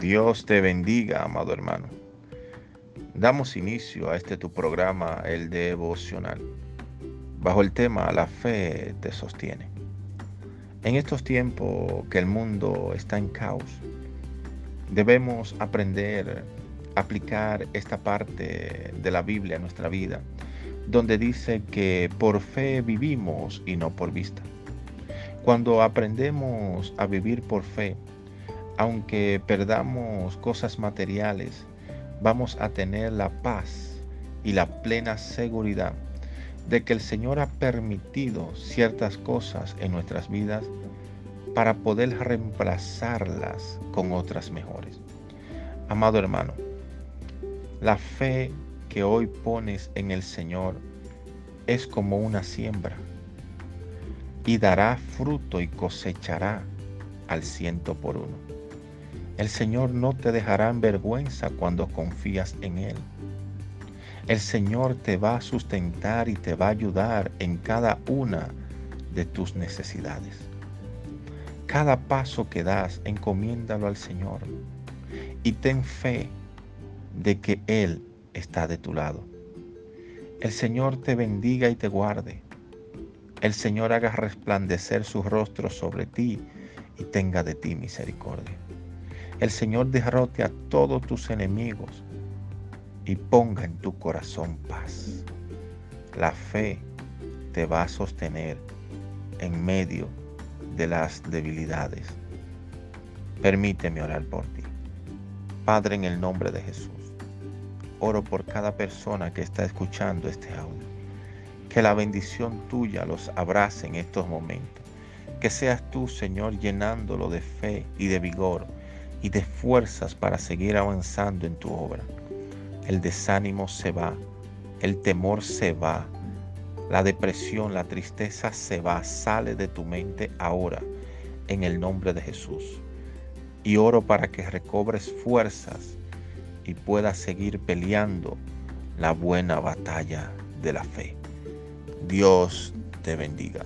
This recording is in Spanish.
Dios te bendiga, amado hermano. Damos inicio a este tu programa, el devocional, bajo el tema La fe te sostiene. En estos tiempos que el mundo está en caos, debemos aprender a aplicar esta parte de la Biblia a nuestra vida, donde dice que por fe vivimos y no por vista. Cuando aprendemos a vivir por fe, aunque perdamos cosas materiales, vamos a tener la paz y la plena seguridad de que el Señor ha permitido ciertas cosas en nuestras vidas para poder reemplazarlas con otras mejores. Amado hermano, la fe que hoy pones en el Señor es como una siembra y dará fruto y cosechará al ciento por uno. El Señor no te dejará en vergüenza cuando confías en Él. El Señor te va a sustentar y te va a ayudar en cada una de tus necesidades. Cada paso que das, encomiéndalo al Señor y ten fe de que Él está de tu lado. El Señor te bendiga y te guarde. El Señor haga resplandecer su rostro sobre ti y tenga de ti misericordia el Señor derrote a todos tus enemigos y ponga en tu corazón paz. La fe te va a sostener en medio de las debilidades. Permíteme orar por ti. Padre, en el nombre de Jesús, oro por cada persona que está escuchando este audio. Que la bendición tuya los abrace en estos momentos. Que seas tú, Señor, llenándolo de fe y de vigor y de fuerzas para seguir avanzando en tu obra. El desánimo se va, el temor se va, la depresión, la tristeza se va, sale de tu mente ahora en el nombre de Jesús. Y oro para que recobres fuerzas y puedas seguir peleando la buena batalla de la fe. Dios te bendiga.